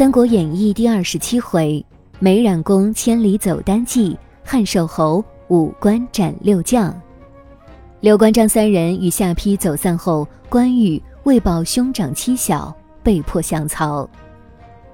三国演义》第二十七回，美髯公千里走单骑，汉寿侯五关斩六将。刘关张三人与下邳走散后，关羽为保兄长妻小，被迫降曹。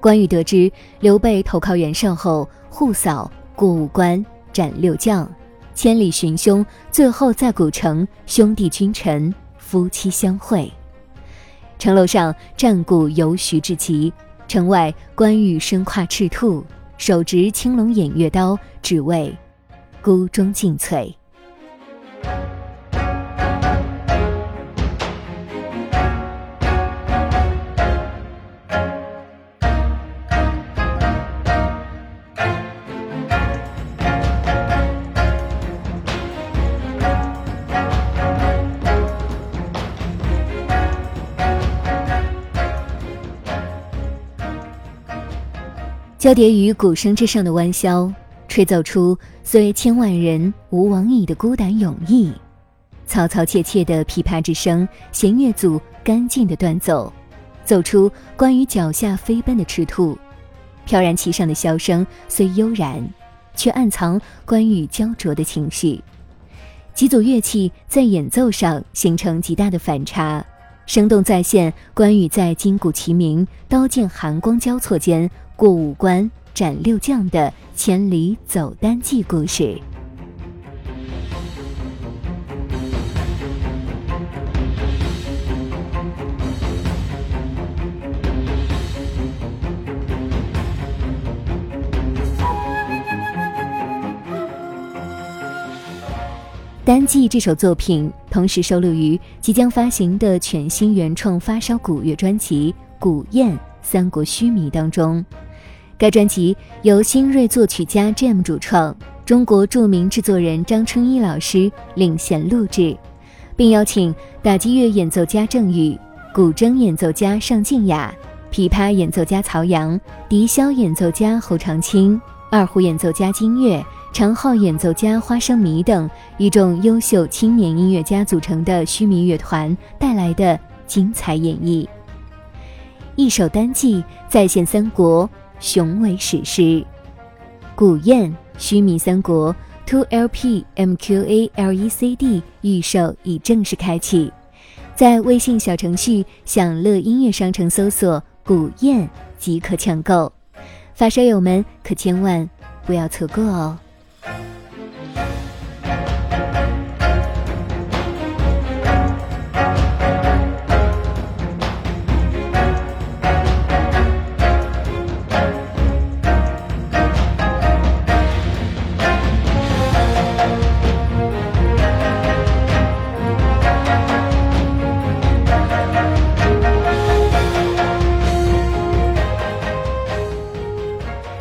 关羽得知刘备投靠袁绍后，护嫂过五关斩六将，千里寻兄，最后在古城，兄弟君臣夫妻相会。城楼上战鼓由徐至极。城外，关羽身跨赤兔，手执青龙偃月刀，只为孤忠尽瘁。交叠于鼓声之上的弯箫，吹奏出“虽千万人，吾往矣”的孤胆勇毅；嘈嘈切切的琵琶之声，弦乐组干净的断奏，奏出关羽脚下飞奔的赤兔；飘然其上的箫声虽悠然，却暗藏关羽焦灼的情绪。几组乐器在演奏上形成极大的反差，生动再现关羽在金鼓齐鸣、刀剑寒光交错间。过五关斩六将的千里走单骑故事。单骑这首作品同时收录于即将发行的全新原创发烧古乐专辑《古燕三国须弥》当中。该专辑由新锐作曲家 Jam 主创，中国著名制作人张春一老师领衔录制，并邀请打击乐演奏家郑宇、古筝演奏家尚静雅、琵琶演奏家曹阳、笛箫演奏家侯长青、二胡演奏家金月、长号演奏家花生米等一众优秀青年音乐家组成的须弥乐团带来的精彩演绎。一首单骑再现三国。雄伟史诗，古堰须弥三国 Two LP MQA LECD 预售已正式开启，在微信小程序享乐音乐商城搜索“古堰”即可抢购，发烧友们可千万不要错过哦。